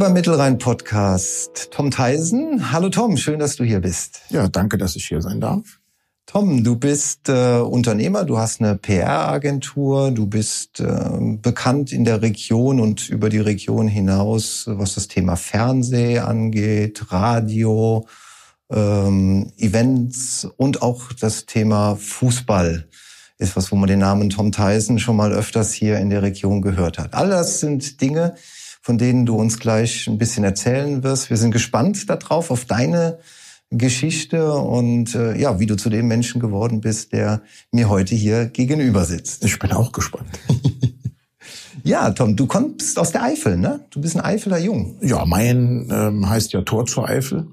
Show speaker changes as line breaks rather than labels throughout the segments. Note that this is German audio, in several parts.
beim Mittelrhein-Podcast. Tom Theisen. Hallo Tom, schön, dass du hier bist.
Ja, danke, dass ich hier sein darf.
Tom, du bist äh, Unternehmer, du hast eine PR-Agentur, du bist äh, bekannt in der Region und über die Region hinaus, was das Thema Fernseh angeht, Radio, ähm, Events und auch das Thema Fußball ist was, wo man den Namen Tom Tyson schon mal öfters hier in der Region gehört hat. All das sind Dinge, von denen du uns gleich ein bisschen erzählen wirst. Wir sind gespannt darauf, auf deine Geschichte und äh, ja, wie du zu dem Menschen geworden bist, der mir heute hier gegenüber sitzt.
Ich bin auch gespannt.
ja, Tom, du kommst aus der Eifel, ne? Du bist ein Eifeler Jung.
Ja, Mayen ähm, heißt ja Tor zur Eifel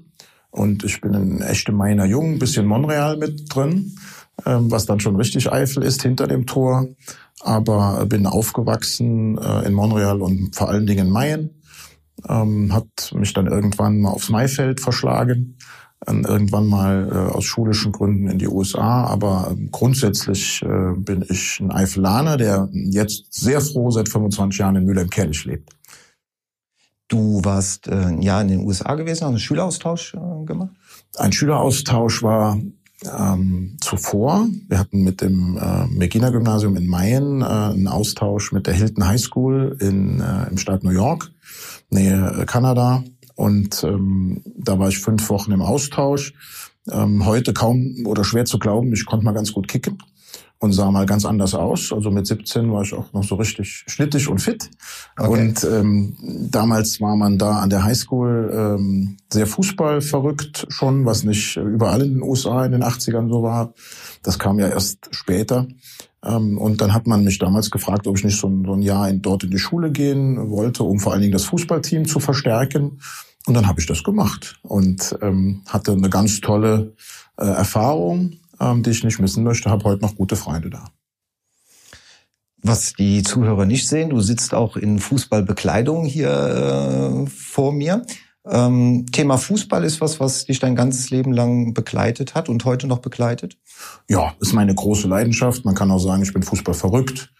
und ich bin ein echter Mainer Jung, bisschen Monreal mit drin, was dann schon richtig Eifel ist hinter dem Tor, aber bin aufgewachsen äh, in Monreal und vor allen Dingen in Mayen. Ähm, hat mich dann irgendwann mal aufs Maifeld verschlagen irgendwann mal äh, aus schulischen Gründen in die USA, aber grundsätzlich äh, bin ich ein Eifelaner, der jetzt sehr froh seit 25 Jahren in Mülheim-Kerlich lebt.
Du warst ein Jahr in den USA gewesen, hast einen Schüleraustausch gemacht?
Ein Schüleraustausch war ähm, zuvor. Wir hatten mit dem äh, Megina-Gymnasium in Mayen äh, einen Austausch mit der Hilton High School in, äh, im Staat New York, Nähe äh, Kanada. Und ähm, da war ich fünf Wochen im Austausch. Ähm, heute kaum oder schwer zu glauben, ich konnte mal ganz gut kicken und sah mal ganz anders aus. Also mit 17 war ich auch noch so richtig schnittig und fit. Okay. Und ähm, damals war man da an der Highschool ähm, sehr Fußball verrückt schon, was nicht überall in den USA in den 80ern so war. Das kam ja erst später. Ähm, und dann hat man mich damals gefragt, ob ich nicht so ein, so ein Jahr in, dort in die Schule gehen wollte, um vor allen Dingen das Fußballteam zu verstärken. Und dann habe ich das gemacht und ähm, hatte eine ganz tolle äh, Erfahrung, ähm, die ich nicht missen möchte. Habe heute noch gute Freunde da.
Was die Zuhörer nicht sehen, du sitzt auch in Fußballbekleidung hier äh, vor mir. Ähm, Thema Fußball ist was, was dich dein ganzes Leben lang begleitet hat und heute noch begleitet?
Ja, ist meine große Leidenschaft. Man kann auch sagen, ich bin Fußball verrückt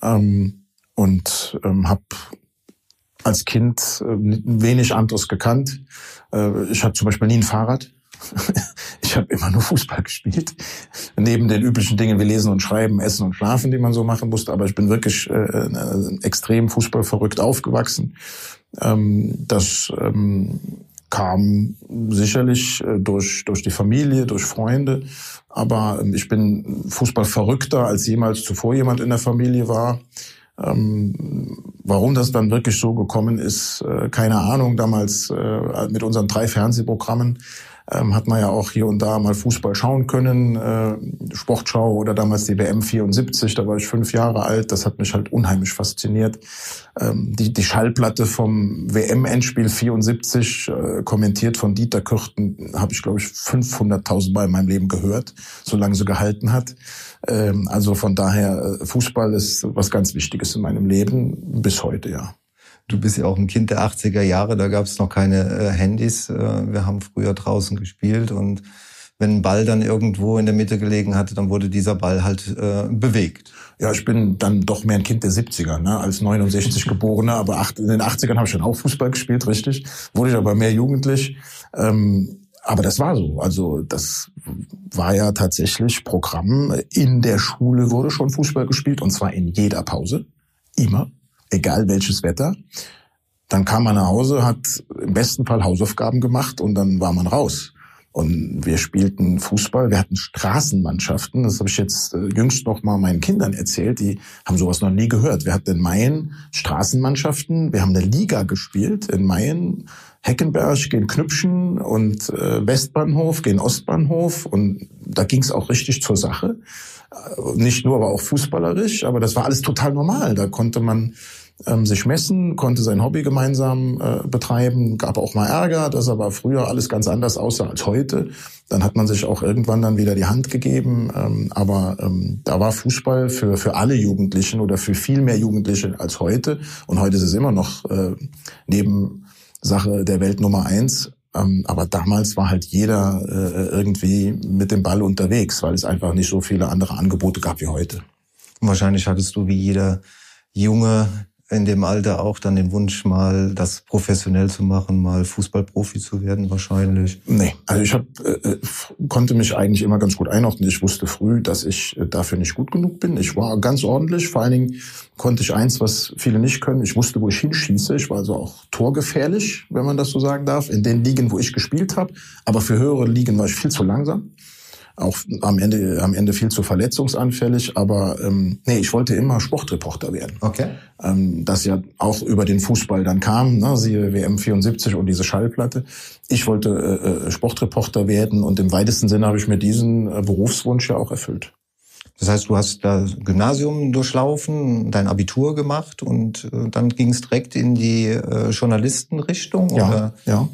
ähm, und ähm, habe als Kind äh, wenig anderes gekannt. Äh, ich hatte zum Beispiel nie ein Fahrrad. Ich habe immer nur Fußball gespielt. Neben den üblichen Dingen wie Lesen und Schreiben, Essen und Schlafen, die man so machen musste. Aber ich bin wirklich äh, äh extrem fußballverrückt aufgewachsen. Ähm, das ähm, kam sicherlich durch, durch die Familie, durch Freunde. Aber ähm, ich bin Fußballverrückter, als jemals zuvor jemand in der Familie war. Ähm, warum das dann wirklich so gekommen ist, äh, keine Ahnung. Damals äh, mit unseren drei Fernsehprogrammen ähm, hat man ja auch hier und da mal Fußball schauen können, äh, Sportschau oder damals die WM 74, da war ich fünf Jahre alt, das hat mich halt unheimlich fasziniert. Ähm, die, die Schallplatte vom WM-Endspiel 74, äh, kommentiert von Dieter Kürten, habe ich glaube ich 500.000 Mal in meinem Leben gehört, solange sie gehalten hat. Ähm, also von daher, äh, Fußball ist was ganz Wichtiges in meinem Leben, bis heute, ja.
Du bist ja auch ein Kind der 80er Jahre, da gab es noch keine äh, Handys. Äh, wir haben früher draußen gespielt und wenn ein Ball dann irgendwo in der Mitte gelegen hatte, dann wurde dieser Ball halt äh, bewegt.
Ja, ich bin dann doch mehr ein Kind der 70er, ne? als 69 Geborener, aber acht, in den 80ern habe ich schon auch Fußball gespielt, richtig. Wurde ich aber mehr jugendlich. Ähm, aber das war so. Also das war ja tatsächlich Programm. In der Schule wurde schon Fußball gespielt und zwar in jeder Pause. Immer egal welches Wetter. Dann kam man nach Hause, hat im besten Fall Hausaufgaben gemacht und dann war man raus. Und wir spielten Fußball, wir hatten Straßenmannschaften, das habe ich jetzt äh, jüngst noch mal meinen Kindern erzählt, die haben sowas noch nie gehört. Wir hatten in Mayen Straßenmannschaften, wir haben eine Liga gespielt in Mayen, Heckenberg gegen Knüpschen und äh, Westbahnhof gegen Ostbahnhof und da ging es auch richtig zur Sache. Äh, nicht nur, aber auch fußballerisch, aber das war alles total normal. Da konnte man ähm, sich messen, konnte sein Hobby gemeinsam äh, betreiben, gab auch mal Ärger, dass aber früher alles ganz anders aussah als heute. Dann hat man sich auch irgendwann dann wieder die Hand gegeben. Ähm, aber ähm, da war Fußball für, für alle Jugendlichen oder für viel mehr Jugendliche als heute. Und heute ist es immer noch äh, neben Sache der Welt Nummer eins. Ähm, aber damals war halt jeder äh, irgendwie mit dem Ball unterwegs, weil es einfach nicht so viele andere Angebote gab wie heute.
Wahrscheinlich hattest du wie jeder Junge in dem Alter auch dann den Wunsch, mal das professionell zu machen, mal Fußballprofi zu werden wahrscheinlich?
Nee, also ich hab, äh, konnte mich eigentlich immer ganz gut einordnen. Ich wusste früh, dass ich äh, dafür nicht gut genug bin. Ich war ganz ordentlich. Vor allen Dingen konnte ich eins, was viele nicht können. Ich wusste, wo ich hinschieße. Ich war also auch torgefährlich, wenn man das so sagen darf, in den Ligen, wo ich gespielt habe. Aber für höhere Ligen war ich viel zu langsam auch am Ende am Ende viel zu verletzungsanfällig, aber ähm, nee, ich wollte immer Sportreporter werden.
Okay.
Ähm, das ja auch über den Fußball dann kam, ne, siehe WM 74 und diese Schallplatte. Ich wollte äh, äh, Sportreporter werden und im weitesten Sinne habe ich mir diesen äh, Berufswunsch ja auch erfüllt.
Das heißt, du hast das Gymnasium durchlaufen, dein Abitur gemacht und äh, dann ging es direkt in die äh, Journalistenrichtung?
Ja, oder? ja.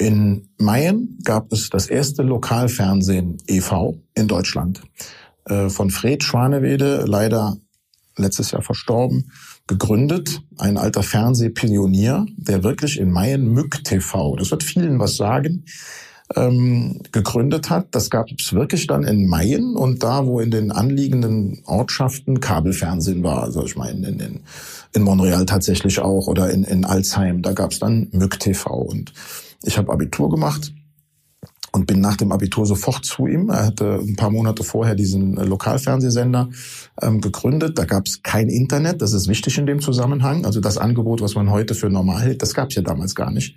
In Mayen gab es das erste Lokalfernsehen e.V. in Deutschland. Äh, von Fred Schwanewede, leider letztes Jahr verstorben, gegründet. Ein alter Fernsehpionier, der wirklich in Mayen Mück TV, das wird vielen was sagen, ähm, gegründet hat. Das gab es wirklich dann in Mayen und da, wo in den anliegenden Ortschaften Kabelfernsehen war. Also ich meine, in, in, in Montreal tatsächlich auch oder in, in Alzheim, da gab es dann Mück TV. Und ich habe Abitur gemacht und bin nach dem Abitur sofort zu ihm. Er hatte ein paar Monate vorher diesen äh, Lokalfernsehsender ähm, gegründet. Da gab es kein Internet, das ist wichtig in dem Zusammenhang. Also das Angebot, was man heute für normal hält, das gab es ja damals gar nicht.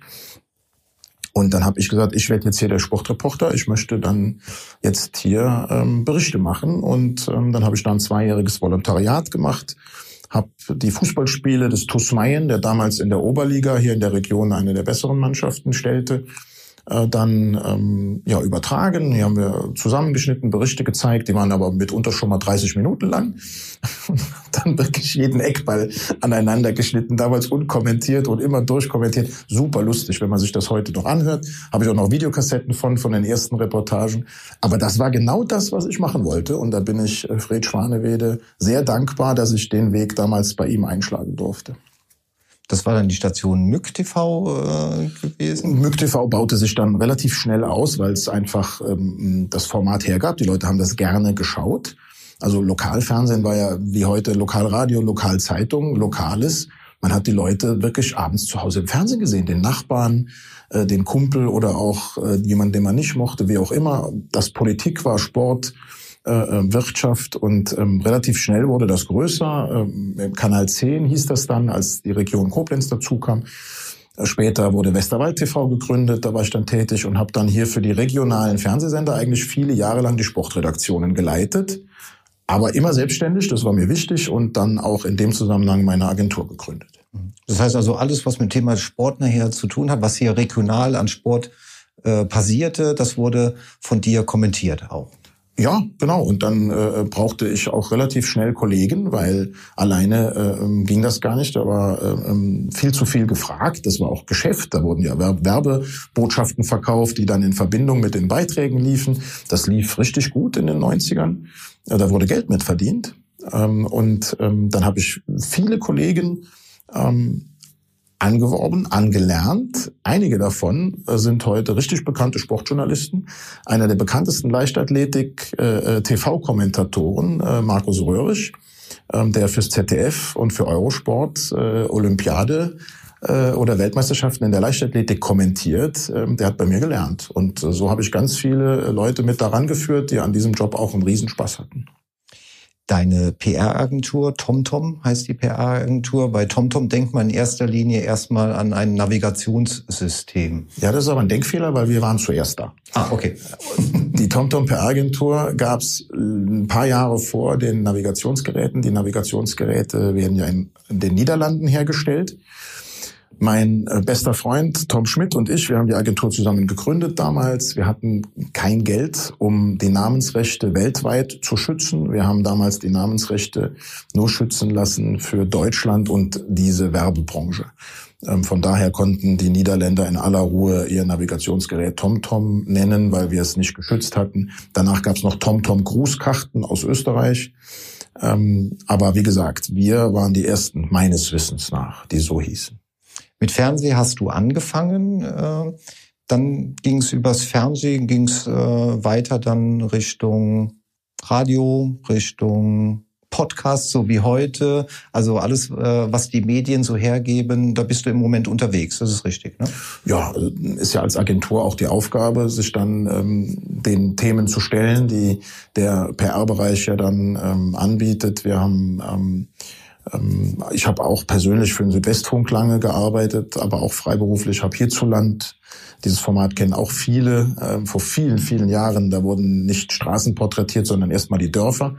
Und dann habe ich gesagt, ich werde jetzt hier der Sportreporter. Ich möchte dann jetzt hier ähm, Berichte machen. Und ähm, dann habe ich da ein zweijähriges Volontariat gemacht habe die Fußballspiele des TuS Mayen, der damals in der Oberliga hier in der Region eine der besseren Mannschaften stellte, äh, dann ähm, ja übertragen. Hier haben wir zusammengeschnitten Berichte gezeigt, die waren aber mitunter schon mal 30 Minuten lang. dann wirklich jeden Eckball aneinander geschnitten, damals unkommentiert und immer durchkommentiert. Super lustig, wenn man sich das heute noch anhört. Habe ich auch noch Videokassetten von von den ersten Reportagen. Aber das war genau das, was ich machen wollte. Und da bin ich äh, Fred Schwanewede sehr dankbar, dass ich den Weg damals bei ihm einschlagen durfte.
Das war dann die Station Mück TV äh, gewesen?
Mück TV baute sich dann relativ schnell aus, weil es einfach ähm, das Format hergab. Die Leute haben das gerne geschaut. Also Lokalfernsehen war ja wie heute Lokalradio, Lokalzeitung, Lokales. Man hat die Leute wirklich abends zu Hause im Fernsehen gesehen, den Nachbarn, äh, den Kumpel oder auch äh, jemand, den man nicht mochte, wie auch immer. Das Politik war, Sport, äh, äh, Wirtschaft und ähm, relativ schnell wurde das größer. Ähm, Kanal 10 hieß das dann, als die Region Koblenz dazu kam. Äh, später wurde Westerwald TV gegründet, da war ich dann tätig und habe dann hier für die regionalen Fernsehsender eigentlich viele Jahre lang die Sportredaktionen geleitet. Aber immer selbstständig, das war mir wichtig und dann auch in dem Zusammenhang meine Agentur gegründet.
Das heißt also alles, was mit dem Thema Sport nachher zu tun hat, was hier regional an Sport äh, passierte, das wurde von dir kommentiert auch.
Ja, genau. Und dann äh, brauchte ich auch relativ schnell Kollegen, weil alleine äh, ähm, ging das gar nicht. Da war äh, ähm, viel zu viel gefragt. Das war auch Geschäft. Da wurden ja Werbebotschaften verkauft, die dann in Verbindung mit den Beiträgen liefen. Das lief richtig gut in den 90ern. Da wurde Geld mit verdient. Ähm, und ähm, dann habe ich viele Kollegen ähm, angeworben, angelernt. Einige davon äh, sind heute richtig bekannte Sportjournalisten. Einer der bekanntesten Leichtathletik-TV-Kommentatoren, äh, äh, Markus Röhrisch, ähm, der fürs ZDF und für Eurosport Olympiade oder Weltmeisterschaften in der Leichtathletik kommentiert, ähm, der hat bei mir gelernt. Und so habe ich ganz viele Leute mit daran geführt, die an diesem Job auch einen Riesenspaß hatten
deine PR-Agentur, TomTom heißt die PR-Agentur. Bei TomTom denkt man in erster Linie erstmal an ein Navigationssystem.
Ja, das ist aber ein Denkfehler, weil wir waren zuerst da.
Ah, okay.
Die TomTom PR-Agentur gab es ein paar Jahre vor den Navigationsgeräten. Die Navigationsgeräte werden ja in den Niederlanden hergestellt. Mein äh, bester Freund Tom Schmidt und ich, wir haben die Agentur zusammen gegründet damals. Wir hatten kein Geld, um die Namensrechte weltweit zu schützen. Wir haben damals die Namensrechte nur schützen lassen für Deutschland und diese Werbebranche. Ähm, von daher konnten die Niederländer in aller Ruhe ihr Navigationsgerät TomTom nennen, weil wir es nicht geschützt hatten. Danach gab es noch TomTom Grußkarten aus Österreich. Ähm, aber wie gesagt, wir waren die ersten, meines Wissens nach, die so hießen.
Mit Fernsehen hast du angefangen, äh, dann ging es übers Fernsehen, ging es äh, weiter dann Richtung Radio, Richtung Podcasts so wie heute, also alles, äh, was die Medien so hergeben, da bist du im Moment unterwegs. Das ist richtig, ne?
Ja, ist ja als Agentur auch die Aufgabe, sich dann ähm, den Themen zu stellen, die der PR-Bereich ja dann ähm, anbietet. Wir haben ähm ich habe auch persönlich für den Südwestfunk lange gearbeitet, aber auch freiberuflich, habe hierzuland dieses Format kennen auch viele. Ähm, vor vielen, vielen Jahren, da wurden nicht Straßen porträtiert, sondern erstmal die Dörfer.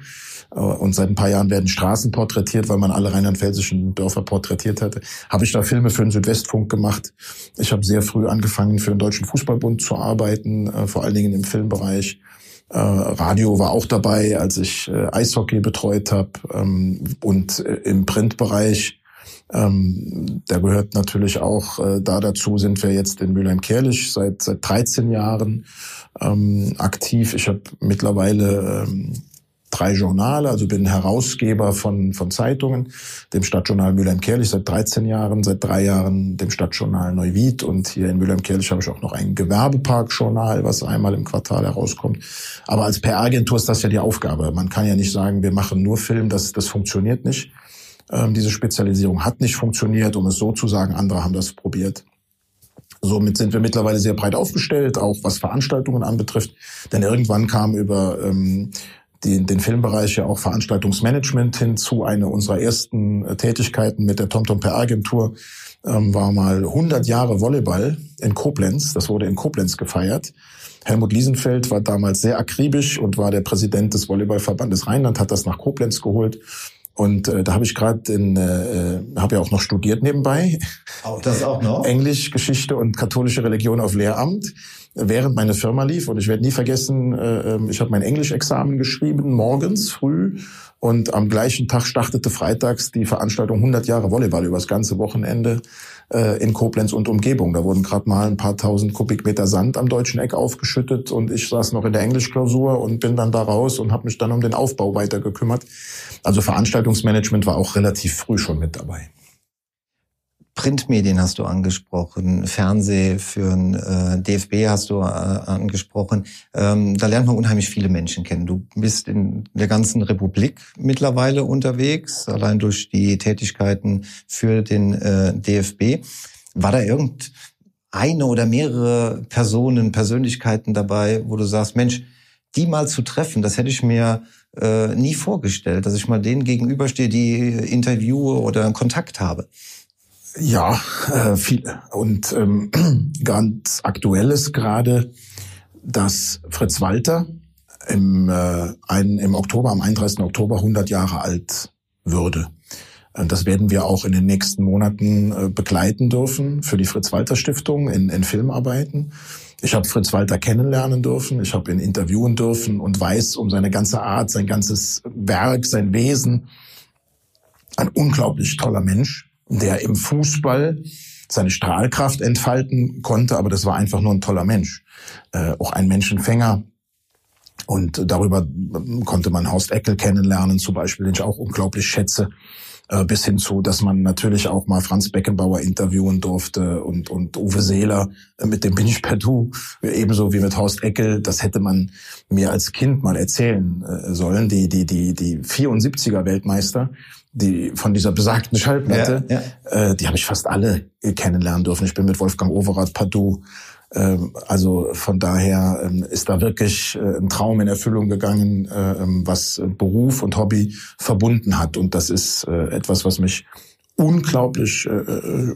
Äh, und seit ein paar Jahren werden Straßen porträtiert, weil man alle rheinland-pfälzischen Dörfer porträtiert hatte. Habe ich da Filme für den Südwestfunk gemacht. Ich habe sehr früh angefangen, für den Deutschen Fußballbund zu arbeiten, äh, vor allen Dingen im Filmbereich. Äh, Radio war auch dabei, als ich Eishockey betreut habe. Ähm, und im Printbereich ähm, da gehört natürlich auch äh, da dazu, sind wir jetzt in Mülheim-Kerlich seit, seit 13 Jahren ähm, aktiv. Ich habe mittlerweile ähm, drei Journale, also bin Herausgeber von, von Zeitungen, dem Stadtjournal Mülheim-Kerlich seit 13 Jahren, seit drei Jahren dem Stadtjournal Neuwied und hier in Mülheim-Kerlich habe ich auch noch ein Gewerbeparkjournal, was einmal im Quartal herauskommt. Aber als PR-Agentur ist das ja die Aufgabe. Man kann ja nicht sagen, wir machen nur Film, das, das funktioniert nicht. Ähm, diese Spezialisierung hat nicht funktioniert, um es so zu sagen. Andere haben das probiert. Somit sind wir mittlerweile sehr breit aufgestellt, auch was Veranstaltungen anbetrifft. Denn irgendwann kam über ähm, die, den Filmbereich ja auch Veranstaltungsmanagement hinzu. Eine unserer ersten äh, Tätigkeiten mit der TomTom per Agentur ähm, war mal 100 Jahre Volleyball in Koblenz. Das wurde in Koblenz gefeiert. Helmut Liesenfeld war damals sehr akribisch und war der Präsident des Volleyballverbandes Rheinland, hat das nach Koblenz geholt und äh, da habe ich gerade in, äh, habe ja auch noch studiert nebenbei.
Auch das auch noch?
Englisch, Geschichte und katholische Religion auf Lehramt, während meine Firma lief. Und ich werde nie vergessen, äh, ähm, ich habe mein Englischexamen geschrieben, morgens früh. Und am gleichen Tag startete freitags die Veranstaltung 100 Jahre Volleyball über das ganze Wochenende äh, in Koblenz und Umgebung. Da wurden gerade mal ein paar tausend Kubikmeter Sand am deutschen Eck aufgeschüttet und ich saß noch in der Englischklausur und bin dann da raus und habe mich dann um den Aufbau weiter gekümmert. Also Veranstaltungsmanagement war auch relativ früh schon mit dabei.
Printmedien hast du angesprochen, Fernseh für ein äh, DFB hast du äh, angesprochen. Ähm, da lernt man unheimlich viele Menschen kennen. Du bist in der ganzen Republik mittlerweile unterwegs, allein durch die Tätigkeiten für den äh, DFB. War da irgendeine oder mehrere Personen, Persönlichkeiten dabei, wo du sagst, Mensch, die mal zu treffen, das hätte ich mir äh, nie vorgestellt, dass ich mal denen gegenüberstehe, die interviewe oder Kontakt habe.
Ja, äh, viele. Und ähm, ganz aktuelles gerade, dass Fritz Walter im, äh, ein, im Oktober, am 31. Oktober 100 Jahre alt würde. Das werden wir auch in den nächsten Monaten äh, begleiten dürfen für die Fritz-Walter-Stiftung in, in Filmarbeiten. Ich habe Fritz Walter kennenlernen dürfen, ich habe ihn interviewen dürfen und weiß um seine ganze Art, sein ganzes Werk, sein Wesen. Ein unglaublich toller Mensch der im Fußball seine Strahlkraft entfalten konnte, aber das war einfach nur ein toller Mensch. Äh, auch ein Menschenfänger. Und darüber konnte man Horst Eckel kennenlernen, zum Beispiel, den ich auch unglaublich schätze bis hin zu, dass man natürlich auch mal Franz Beckenbauer interviewen durfte und, und Uwe Seeler, äh, mit dem bin ich per Du, ebenso wie mit Horst Eckel. Das hätte man mir als Kind mal erzählen äh, sollen. Die, die, die, die 74er Weltmeister, die von dieser besagten Schallplatte, ja, ja. Äh, die habe ich fast alle kennenlernen dürfen. Ich bin mit Wolfgang Overath Padu also von daher ähm, ist da wirklich äh, ein Traum in Erfüllung gegangen, äh, ähm, was Beruf und Hobby verbunden hat. Und das ist äh, etwas, was mich unglaublich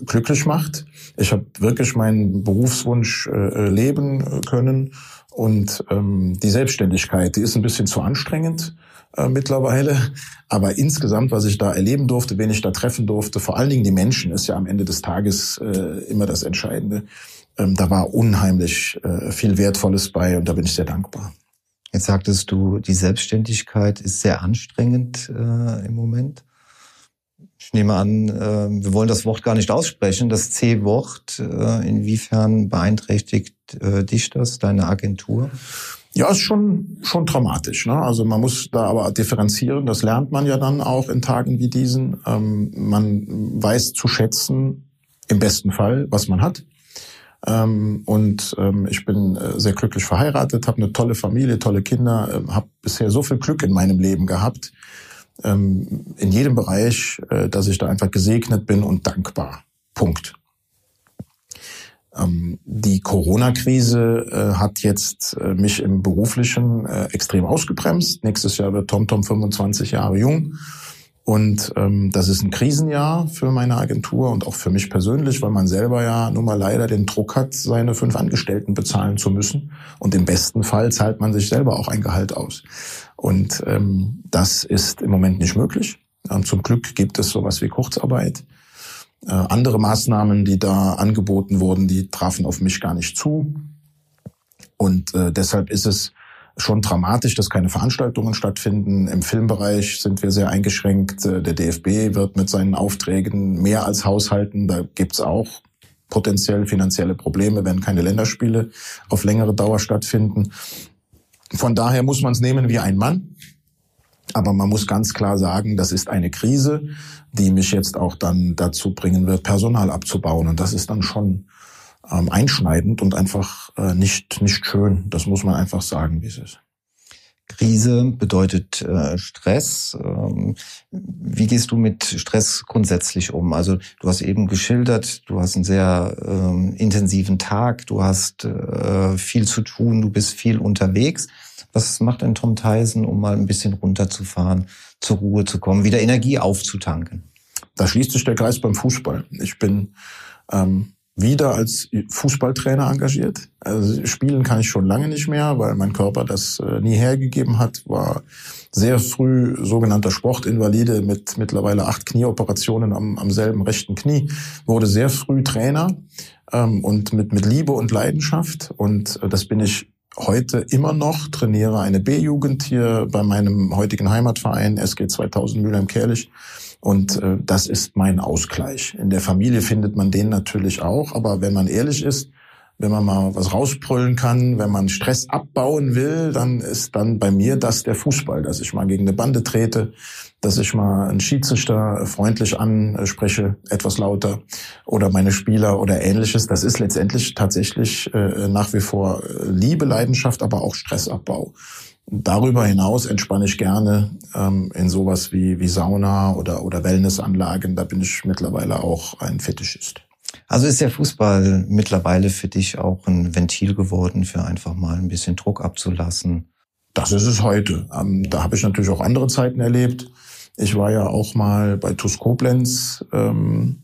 glücklich macht. Ich habe wirklich meinen Berufswunsch leben können. Und die Selbstständigkeit, die ist ein bisschen zu anstrengend mittlerweile. Aber insgesamt, was ich da erleben durfte, wen ich da treffen durfte, vor allen Dingen die Menschen, ist ja am Ende des Tages immer das Entscheidende ähm, da war unheimlich äh, viel Wertvolles bei und da bin ich sehr dankbar.
Jetzt sagtest du, die Selbstständigkeit ist sehr anstrengend äh, im Moment. Ich nehme an, äh, wir wollen das Wort gar nicht aussprechen, das C-Wort. Äh, inwiefern beeinträchtigt äh, dich das, deine Agentur?
Ja, ist schon, schon traumatisch. Ne? Also man muss da aber differenzieren. Das lernt man ja dann auch in Tagen wie diesen. Ähm, man weiß zu schätzen, im besten Fall, was man hat. Ähm, und ähm, ich bin äh, sehr glücklich verheiratet, habe eine tolle Familie, tolle Kinder, äh, habe bisher so viel Glück in meinem Leben gehabt, ähm, in jedem Bereich, äh, dass ich da einfach gesegnet bin und dankbar. Punkt. Ähm, die Corona-Krise äh, hat jetzt äh, mich im beruflichen extrem ausgebremst. Nächstes Jahr wird TomTom 25 Jahre jung. Und ähm, das ist ein Krisenjahr für meine Agentur und auch für mich persönlich, weil man selber ja nun mal leider den Druck hat, seine fünf Angestellten bezahlen zu müssen. Und im besten Fall zahlt man sich selber auch ein Gehalt aus. Und ähm, das ist im Moment nicht möglich. Und zum Glück gibt es sowas wie Kurzarbeit. Äh, andere Maßnahmen, die da angeboten wurden, die trafen auf mich gar nicht zu. Und äh, deshalb ist es schon dramatisch, dass keine Veranstaltungen stattfinden. Im Filmbereich sind wir sehr eingeschränkt. Äh, der DFB wird mit seinen Aufträgen mehr als haushalten. Da gibt's auch potenziell finanzielle Probleme, wenn keine Länderspiele auf längere Dauer stattfinden. Von daher muss man es nehmen wie ein Mann. Aber man muss ganz klar sagen, das ist eine Krise, die mich jetzt auch dann dazu bringen wird, Personal abzubauen. Und das ist dann schon ähm, einschneidend und einfach äh, nicht, nicht schön. Das muss man einfach sagen, wie es ist.
Krise bedeutet äh, Stress. Ähm, wie gehst du mit Stress grundsätzlich um? Also du hast eben geschildert, du hast einen sehr ähm, intensiven Tag, du hast äh, viel zu tun, du bist viel unterwegs. Was macht denn Tom Tyson, um mal ein bisschen runterzufahren, zur Ruhe zu kommen, wieder Energie aufzutanken?
Da schließt sich der Kreis beim Fußball. Ich bin ähm, wieder als Fußballtrainer engagiert. Also spielen kann ich schon lange nicht mehr, weil mein Körper das äh, nie hergegeben hat. War sehr früh sogenannter Sportinvalide mit mittlerweile acht Knieoperationen am, am selben rechten Knie. Wurde sehr früh Trainer ähm, und mit, mit Liebe und Leidenschaft. Und äh, das bin ich heute immer noch, trainiere eine B-Jugend hier bei meinem heutigen Heimatverein SG 2000 Mülheim-Kerlich. Und äh, das ist mein Ausgleich. In der Familie findet man den natürlich auch, aber wenn man ehrlich ist, wenn man mal was rausbrüllen kann, wenn man Stress abbauen will, dann ist dann bei mir das der Fußball, dass ich mal gegen eine Bande trete, dass ich mal einen Schiedsrichter freundlich anspreche, etwas lauter, oder meine Spieler oder ähnliches. Das ist letztendlich tatsächlich äh, nach wie vor Liebe, Leidenschaft, aber auch Stressabbau. Darüber hinaus entspanne ich gerne ähm, in sowas wie, wie Sauna oder, oder Wellnessanlagen. Da bin ich mittlerweile auch ein Fetischist.
Also ist der Fußball mittlerweile für dich auch ein Ventil geworden, für einfach mal ein bisschen Druck abzulassen?
Das ist es heute. Ähm, da habe ich natürlich auch andere Zeiten erlebt. Ich war ja auch mal bei TuS Koblenz ähm,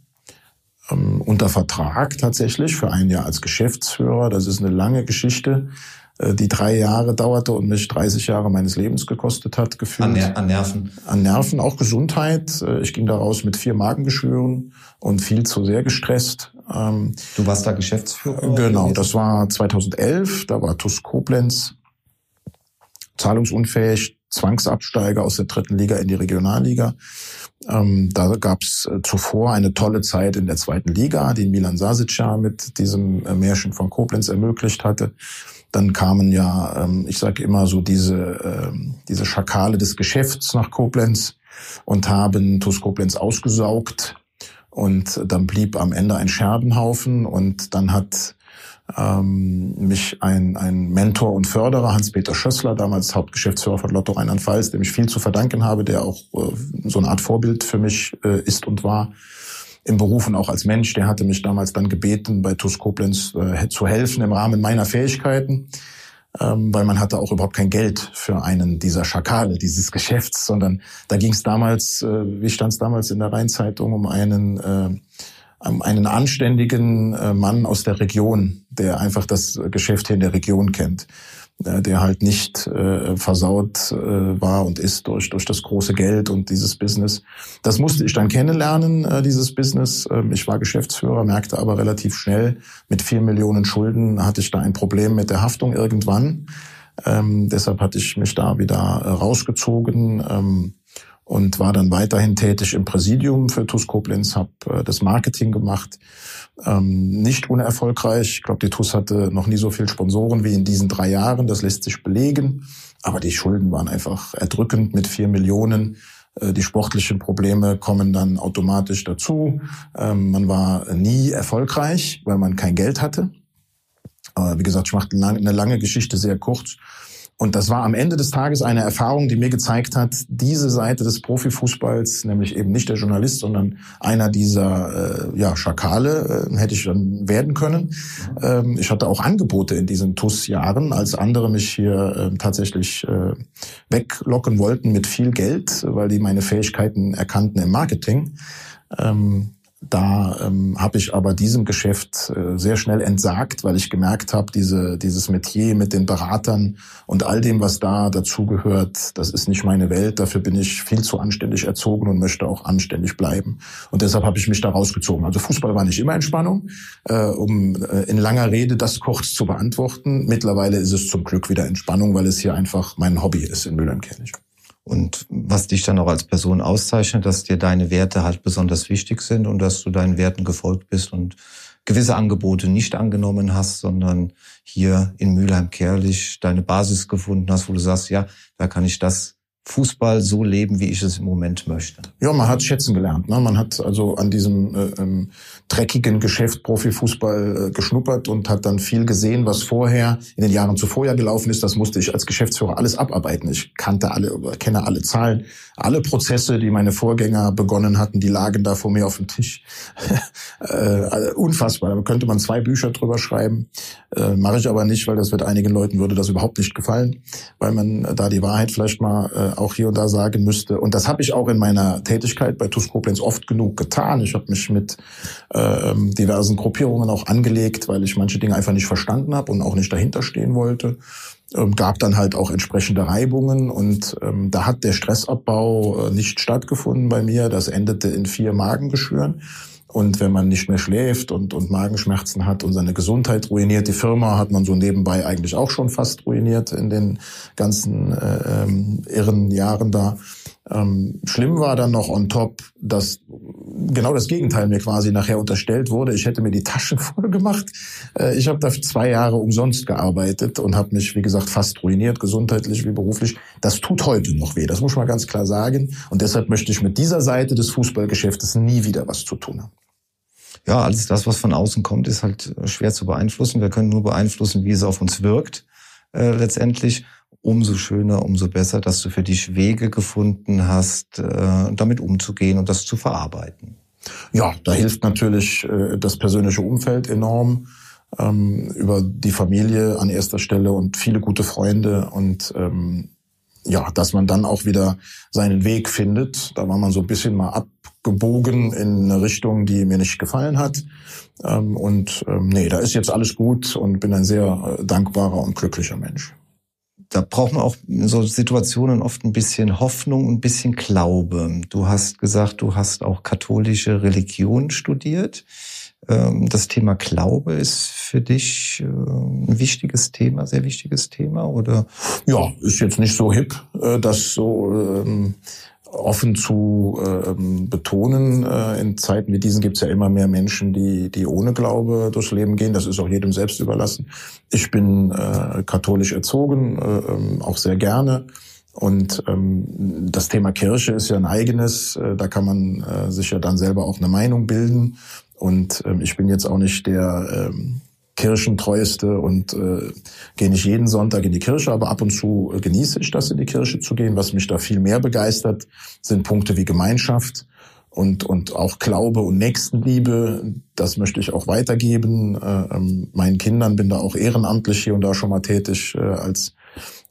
ähm, unter Vertrag tatsächlich für ein Jahr als Geschäftsführer. Das ist eine lange Geschichte. Äh, die drei Jahre dauerte und mich 30 Jahre meines Lebens gekostet hat, gefühlt.
An, Ner an Nerven.
An Nerven, auch Gesundheit. Äh, ich ging daraus mit vier Magengeschwüren und viel zu sehr gestresst.
Ähm, du warst da Geschäftsführer?
Genau, das war 2011. Da war TUS Koblenz zahlungsunfähig, Zwangsabsteiger aus der dritten Liga in die Regionalliga. Ähm, da gab es äh, zuvor eine tolle Zeit in der zweiten Liga, die Milan Sasic ja mit diesem Märchen von Koblenz ermöglicht hatte. Dann kamen ja, ähm, ich sage immer so diese, ähm, diese Schakale des Geschäfts nach Koblenz und haben TuS Koblenz ausgesaugt. Und dann blieb am Ende ein Scherbenhaufen und dann hat ähm, mich ein, ein Mentor und Förderer, Hans-Peter Schössler, damals Hauptgeschäftsführer von Lotto Rheinland-Pfalz, dem ich viel zu verdanken habe, der auch äh, so eine Art Vorbild für mich äh, ist und war, im Beruf und auch als Mensch, der hatte mich damals dann gebeten, bei TUS Koblenz äh, zu helfen im Rahmen meiner Fähigkeiten, ähm, weil man hatte auch überhaupt kein Geld für einen dieser Schakale, dieses Geschäfts, sondern da ging es damals, äh, wie stand es damals in der Rheinzeitung, um einen äh, einen anständigen äh, Mann aus der Region, der einfach das Geschäft hier in der Region kennt der halt nicht äh, versaut äh, war und ist durch, durch das große Geld und dieses Business. Das musste ich dann kennenlernen, äh, dieses Business. Ähm, ich war Geschäftsführer, merkte aber relativ schnell, mit vier Millionen Schulden hatte ich da ein Problem mit der Haftung irgendwann. Ähm, deshalb hatte ich mich da wieder äh, rausgezogen. Ähm, und war dann weiterhin tätig im Präsidium für TUS Koblenz, habe äh, das Marketing gemacht. Ähm, nicht unerfolgreich. Ich glaube, die TUS hatte noch nie so viel Sponsoren wie in diesen drei Jahren. Das lässt sich belegen. Aber die Schulden waren einfach erdrückend mit vier Millionen. Äh, die sportlichen Probleme kommen dann automatisch dazu. Ähm, man war nie erfolgreich, weil man kein Geld hatte. Wie gesagt, ich mache eine lange Geschichte sehr kurz. Und das war am Ende des Tages eine Erfahrung, die mir gezeigt hat, diese Seite des Profifußballs, nämlich eben nicht der Journalist, sondern einer dieser äh, ja, Schakale, äh, hätte ich dann werden können. Ähm, ich hatte auch Angebote in diesen TUS-Jahren, als andere mich hier äh, tatsächlich äh, weglocken wollten mit viel Geld, weil die meine Fähigkeiten erkannten im Marketing. Ähm, da ähm, habe ich aber diesem Geschäft äh, sehr schnell entsagt, weil ich gemerkt habe, diese, dieses Metier mit den Beratern und all dem, was da dazugehört, das ist nicht meine Welt. Dafür bin ich viel zu anständig erzogen und möchte auch anständig bleiben. Und deshalb habe ich mich da rausgezogen. Also Fußball war nicht immer Entspannung. Äh, um äh, in langer Rede das kurz zu beantworten. Mittlerweile ist es zum Glück wieder Entspannung, weil es hier einfach mein Hobby ist in Mülheim-Kernig.
Und was dich dann auch als Person auszeichnet, dass dir deine Werte halt besonders wichtig sind und dass du deinen Werten gefolgt bist und gewisse Angebote nicht angenommen hast, sondern hier in Mülheim-Kerlich deine Basis gefunden hast, wo du sagst, ja, da kann ich das Fußball so leben, wie ich es im Moment möchte.
Ja, man hat schätzen gelernt. Ne? Man hat also an diesem äh, ähm, dreckigen Geschäft Profifußball äh, geschnuppert und hat dann viel gesehen, was vorher in den Jahren zuvor ja gelaufen ist. Das musste ich als Geschäftsführer alles abarbeiten. Ich kannte alle, kenne alle Zahlen, alle Prozesse, die meine Vorgänger begonnen hatten, die lagen da vor mir auf dem Tisch. äh, unfassbar. Da könnte man zwei Bücher drüber schreiben. Äh, Mache ich aber nicht, weil das wird einigen Leuten würde das überhaupt nicht gefallen, weil man da die Wahrheit vielleicht mal äh, auch hier und da sagen müsste. Und das habe ich auch in meiner Tätigkeit bei TuS Koblenz oft genug getan. Ich habe mich mit äh, diversen Gruppierungen auch angelegt, weil ich manche Dinge einfach nicht verstanden habe und auch nicht dahinter stehen wollte. Ähm, gab dann halt auch entsprechende Reibungen und ähm, da hat der Stressabbau äh, nicht stattgefunden bei mir. Das endete in vier Magengeschwüren. Und wenn man nicht mehr schläft und, und Magenschmerzen hat und seine Gesundheit ruiniert, die Firma hat man so nebenbei eigentlich auch schon fast ruiniert in den ganzen äh, ähm, irren Jahren da. Ähm, schlimm war dann noch on top, dass genau das Gegenteil mir quasi nachher unterstellt wurde. Ich hätte mir die Taschen voll gemacht. Äh, ich habe da zwei Jahre umsonst gearbeitet und habe mich, wie gesagt, fast ruiniert, gesundheitlich wie beruflich. Das tut heute noch weh, das muss man ganz klar sagen. Und deshalb möchte ich mit dieser Seite des Fußballgeschäftes nie wieder was zu tun haben
ja, alles das, was von außen kommt, ist halt schwer zu beeinflussen. Wir können nur beeinflussen, wie es auf uns wirkt äh, letztendlich. Umso schöner, umso besser, dass du für dich Wege gefunden hast, äh, damit umzugehen und das zu verarbeiten.
Ja, da hilft natürlich äh, das persönliche Umfeld enorm ähm, über die Familie an erster Stelle und viele gute Freunde und ähm, ja, dass man dann auch wieder seinen Weg findet. Da war man so ein bisschen mal abgebogen in eine Richtung, die mir nicht gefallen hat. Ähm, und ähm, nee, da ist jetzt alles gut und bin ein sehr äh, dankbarer und glücklicher Mensch.
Da braucht man auch in so Situationen oft ein bisschen Hoffnung und ein bisschen Glaube. Du hast gesagt, du hast auch katholische Religion studiert. Ähm, das Thema Glaube ist für dich äh, ein wichtiges Thema, sehr wichtiges Thema, oder?
Ja, ist jetzt nicht so hip, äh, das so ähm, offen zu ähm, betonen. Äh, in Zeiten wie diesen gibt es ja immer mehr Menschen, die, die ohne Glaube durchs Leben gehen. Das ist auch jedem selbst überlassen. Ich bin katholisch erzogen, auch sehr gerne. Und ähm, das Thema Kirche ist ja ein eigenes. da kann man sich ja dann selber auch eine Meinung bilden. Und ähm, ich bin jetzt auch nicht der ähm, Kirchentreueste und äh, gehe nicht jeden Sonntag in die Kirche, aber ab und zu äh, genieße ich das, in die Kirche zu gehen. Was mich da viel mehr begeistert, sind Punkte wie Gemeinschaft und, und auch Glaube und Nächstenliebe. Das möchte ich auch weitergeben. Äh, ähm, meinen Kindern bin da auch ehrenamtlich hier und da schon mal tätig äh, als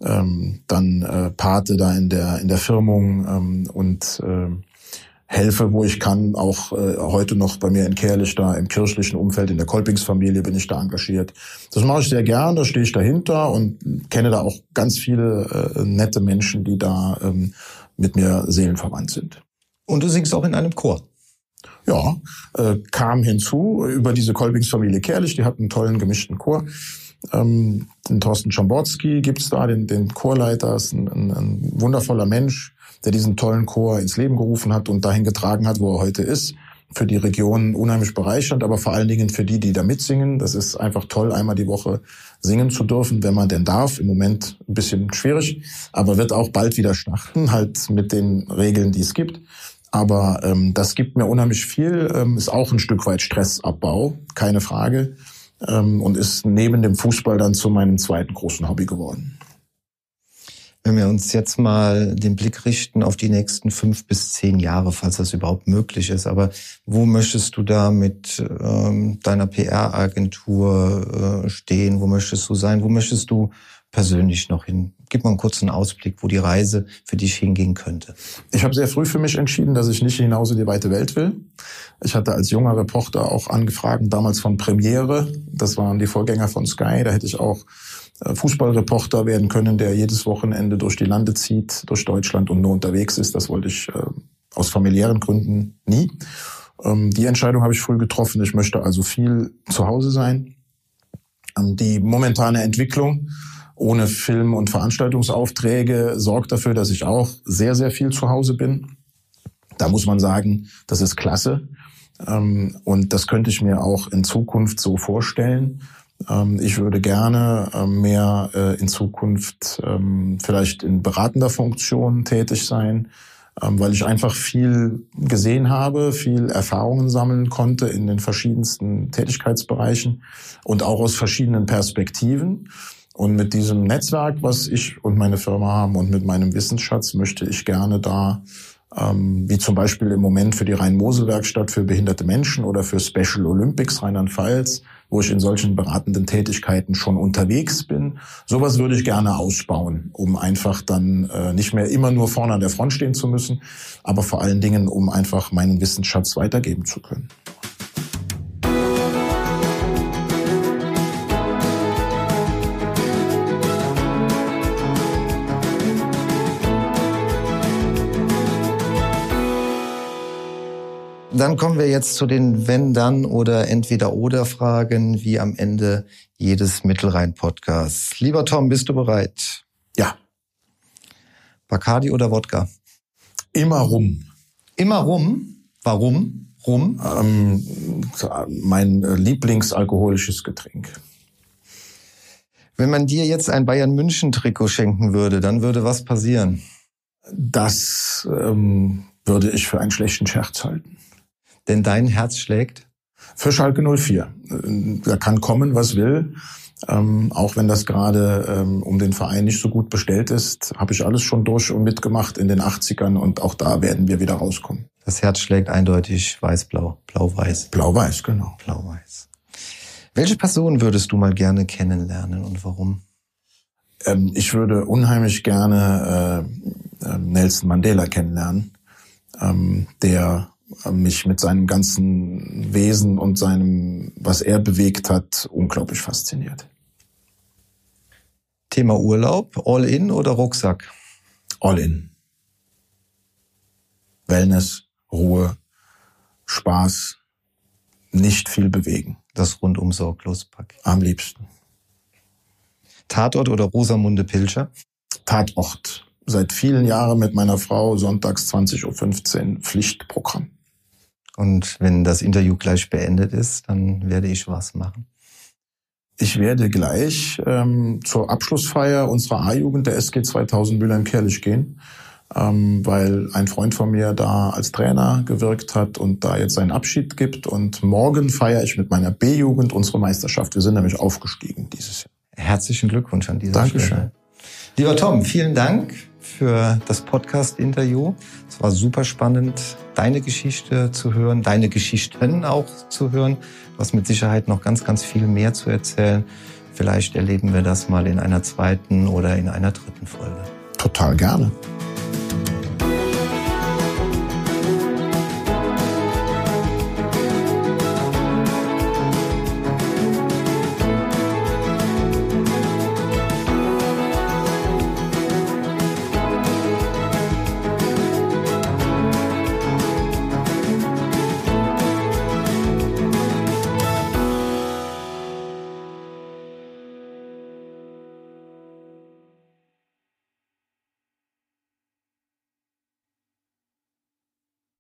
ähm, dann äh, Pate da in der in der Firmung ähm, und äh, helfe, wo ich kann. Auch äh, heute noch bei mir in Kerlich da im kirchlichen Umfeld, in der Kolpingsfamilie bin ich da engagiert. Das mache ich sehr gern, da stehe ich dahinter und kenne da auch ganz viele äh, nette Menschen, die da ähm, mit mir seelenverwandt sind.
Und du singst auch in einem Chor.
Ja, äh, kam hinzu über diese Kolpingsfamilie Kerlich, die hat einen tollen gemischten Chor. Ähm, den Thorsten Schamborski gibt's da, den, den Chorleiter, ist ein, ein, ein wundervoller Mensch, der diesen tollen Chor ins Leben gerufen hat und dahin getragen hat, wo er heute ist. Für die Region unheimlich bereichernd, aber vor allen Dingen für die, die da mitsingen. Das ist einfach toll, einmal die Woche singen zu dürfen, wenn man denn darf. Im Moment ein bisschen schwierig, aber wird auch bald wieder starten, halt mit den Regeln, die es gibt. Aber ähm, das gibt mir unheimlich viel, ähm, ist auch ein Stück weit Stressabbau, keine Frage. Ähm, und ist neben dem Fußball dann zu meinem zweiten großen Hobby geworden.
Wenn wir uns jetzt mal den Blick richten auf die nächsten fünf bis zehn Jahre, falls das überhaupt möglich ist, aber wo möchtest du da mit ähm, deiner PR-Agentur äh, stehen? Wo möchtest du sein? Wo möchtest du persönlich noch hin? Gib mal einen kurzen Ausblick, wo die Reise für dich hingehen könnte.
Ich habe sehr früh für mich entschieden, dass ich nicht hinaus in die weite Welt will. Ich hatte als junger Reporter auch Angefragen damals von Premiere. Das waren die Vorgänger von Sky. Da hätte ich auch Fußballreporter werden können, der jedes Wochenende durch die Lande zieht, durch Deutschland und nur unterwegs ist. Das wollte ich äh, aus familiären Gründen nie. Ähm, die Entscheidung habe ich früh getroffen. Ich möchte also viel zu Hause sein. Ähm, die momentane Entwicklung ohne Film- und Veranstaltungsaufträge sorgt dafür, dass ich auch sehr, sehr viel zu Hause bin. Da muss man sagen, das ist klasse. Ähm, und das könnte ich mir auch in Zukunft so vorstellen. Ähm, ich würde gerne ähm, mehr äh, in Zukunft ähm, vielleicht in beratender Funktion tätig sein, weil ich einfach viel gesehen habe, viel Erfahrungen sammeln konnte in den verschiedensten Tätigkeitsbereichen und auch aus verschiedenen Perspektiven. Und mit diesem Netzwerk, was ich und meine Firma haben und mit meinem Wissensschatz möchte ich gerne da wie zum Beispiel im Moment für die Rhein-Mosel-Werkstatt für behinderte Menschen oder für Special Olympics Rheinland-Pfalz, wo ich in solchen beratenden Tätigkeiten schon unterwegs bin. Sowas würde ich gerne ausbauen, um einfach dann äh, nicht mehr immer nur vorne an der Front stehen zu müssen, aber vor allen Dingen, um einfach meinen Wissensschatz weitergeben zu können.
Dann kommen wir jetzt zu den Wenn-Dann- oder Entweder-Oder-Fragen, wie am Ende jedes Mittelrhein-Podcasts. Lieber Tom, bist du bereit?
Ja.
Bacardi oder Wodka?
Immer rum.
Immer rum? Warum? Rum?
Ähm, mein Lieblingsalkoholisches Getränk.
Wenn man dir jetzt ein Bayern München Trikot schenken würde, dann würde was passieren?
Das ähm, würde ich für einen schlechten Scherz halten.
Denn dein Herz schlägt?
Für Schalke 04. Da kann kommen, was will. Ähm, auch wenn das gerade ähm, um den Verein nicht so gut bestellt ist, habe ich alles schon durch und mitgemacht in den 80ern und auch da werden wir wieder rauskommen.
Das Herz schlägt eindeutig weiß-blau, blau-weiß.
Blau-weiß, genau.
Blau-weiß. Welche Person würdest du mal gerne kennenlernen und warum?
Ähm, ich würde unheimlich gerne äh, äh, Nelson Mandela kennenlernen, ähm, der mich mit seinem ganzen Wesen und seinem, was er bewegt hat, unglaublich fasziniert.
Thema Urlaub, All-in oder Rucksack?
All-in. Wellness, Ruhe, Spaß, nicht viel bewegen.
Das rundum sorglos Pack.
Am liebsten.
Tatort oder Rosamunde Pilcher?
Tatort. Seit vielen Jahren mit meiner Frau sonntags 20.15 Uhr Pflichtprogramm.
Und wenn das Interview gleich beendet ist, dann werde ich was machen.
Ich werde gleich ähm, zur Abschlussfeier unserer A-Jugend der SG 2000 Mülheim-Kerlich gehen, ähm, weil ein Freund von mir da als Trainer gewirkt hat und da jetzt seinen Abschied gibt. Und morgen feiere ich mit meiner B-Jugend unsere Meisterschaft. Wir sind nämlich aufgestiegen dieses Jahr.
Herzlichen Glückwunsch an dieser
Dankeschön.
Stelle. Lieber Tom, vielen Dank für das Podcast-Interview. Es war super spannend, deine Geschichte zu hören, deine Geschichten auch zu hören. Du hast mit Sicherheit noch ganz, ganz viel mehr zu erzählen. Vielleicht erleben wir das mal in einer zweiten oder in einer dritten Folge.
Total gerne.